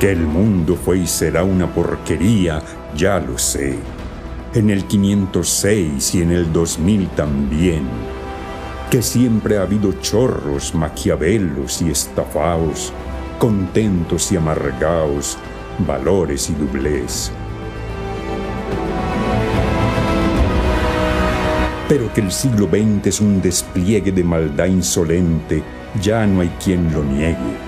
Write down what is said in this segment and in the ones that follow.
Que el mundo fue y será una porquería, ya lo sé. En el 506 y en el 2000 también. Que siempre ha habido chorros, maquiavelos y estafaos, contentos y amargaos, valores y dublés. Pero que el siglo XX es un despliegue de maldad insolente, ya no hay quien lo niegue.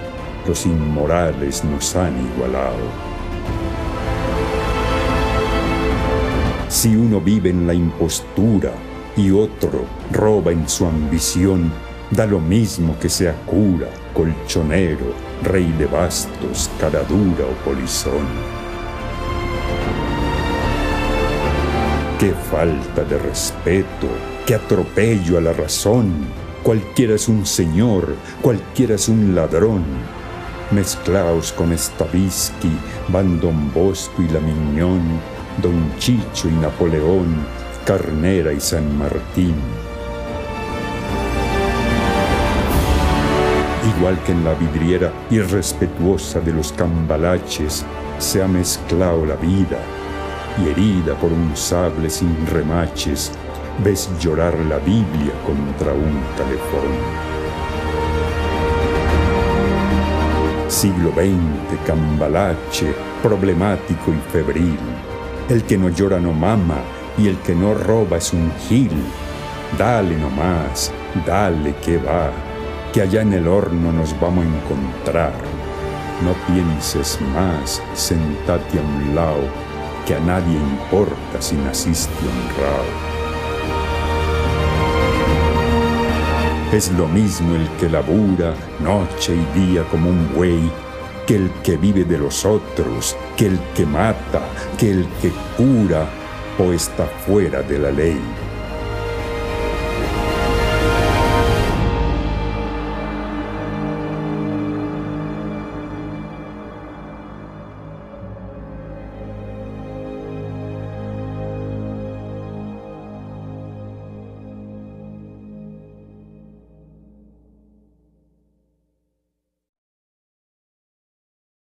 Los inmorales nos han igualado. Si uno vive en la impostura y otro roba en su ambición, da lo mismo que sea cura, colchonero, rey de bastos, caradura o polizón. Qué falta de respeto, qué atropello a la razón. Cualquiera es un señor, cualquiera es un ladrón. Mezclaos con Stavisky, van Don Bosco y la Miñón, Don Chicho y Napoleón, Carnera y San Martín. Igual que en la vidriera irrespetuosa de los cambalaches se ha mezclado la vida y herida por un sable sin remaches, ves llorar la Biblia contra un calefón. Siglo XX, cambalache, problemático y febril. El que no llora no mama y el que no roba es un gil. Dale nomás, dale que va, que allá en el horno nos vamos a encontrar. No pienses más, sentate a un lado, que a nadie importa si naciste honrado. Es lo mismo el que labura noche y día como un buey, que el que vive de los otros, que el que mata, que el que cura o está fuera de la ley.